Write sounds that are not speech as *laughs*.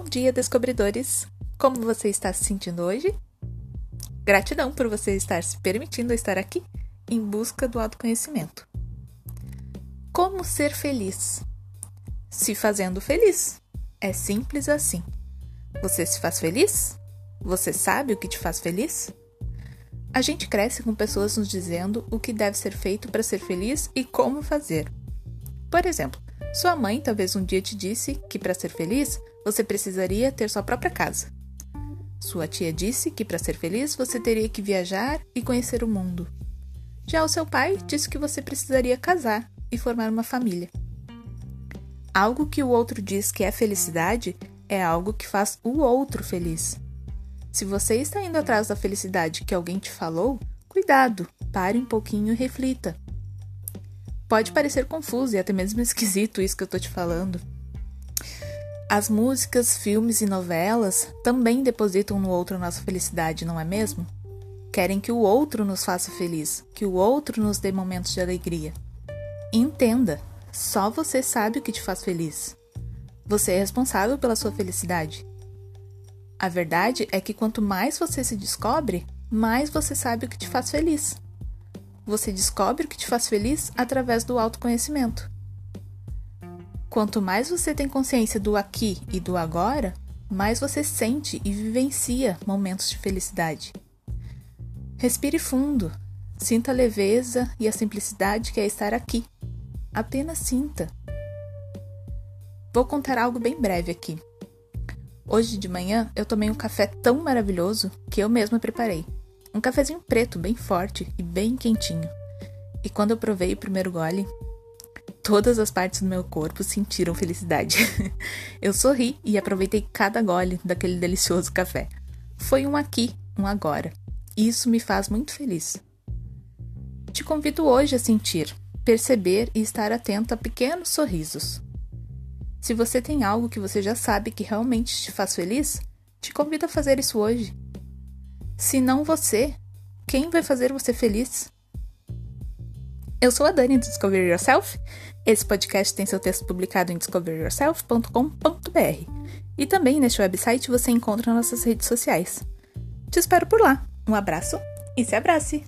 dia, descobridores! Como você está se sentindo hoje? Gratidão por você estar se permitindo estar aqui em busca do autoconhecimento. Como ser feliz? Se fazendo feliz. É simples assim. Você se faz feliz? Você sabe o que te faz feliz? A gente cresce com pessoas nos dizendo o que deve ser feito para ser feliz e como fazer. Por exemplo, sua mãe talvez um dia te disse que para ser feliz você precisaria ter sua própria casa. Sua tia disse que para ser feliz você teria que viajar e conhecer o mundo. Já o seu pai disse que você precisaria casar e formar uma família. Algo que o outro diz que é felicidade é algo que faz o outro feliz. Se você está indo atrás da felicidade que alguém te falou, cuidado, pare um pouquinho e reflita. Pode parecer confuso e até mesmo *laughs* esquisito isso que eu estou te falando, as músicas, filmes e novelas também depositam no outro nossa felicidade, não é mesmo? Querem que o outro nos faça feliz, que o outro nos dê momentos de alegria. Entenda, só você sabe o que te faz feliz. Você é responsável pela sua felicidade. A verdade é que quanto mais você se descobre, mais você sabe o que te faz feliz. Você descobre o que te faz feliz através do autoconhecimento. Quanto mais você tem consciência do aqui e do agora, mais você sente e vivencia momentos de felicidade. Respire fundo, sinta a leveza e a simplicidade que é estar aqui. Apenas sinta. Vou contar algo bem breve aqui. Hoje de manhã eu tomei um café tão maravilhoso que eu mesma preparei. Um cafezinho preto, bem forte e bem quentinho. E quando eu provei o primeiro gole, Todas as partes do meu corpo sentiram felicidade. *laughs* Eu sorri e aproveitei cada gole daquele delicioso café. Foi um aqui, um agora. Isso me faz muito feliz. Te convido hoje a sentir, perceber e estar atento a pequenos sorrisos. Se você tem algo que você já sabe que realmente te faz feliz, te convido a fazer isso hoje. Se não você, quem vai fazer você feliz? Eu sou a Dani do Discover Yourself. Esse podcast tem seu texto publicado em discoveryourself.com.br. E também neste website você encontra nossas redes sociais. Te espero por lá. Um abraço e se abrace!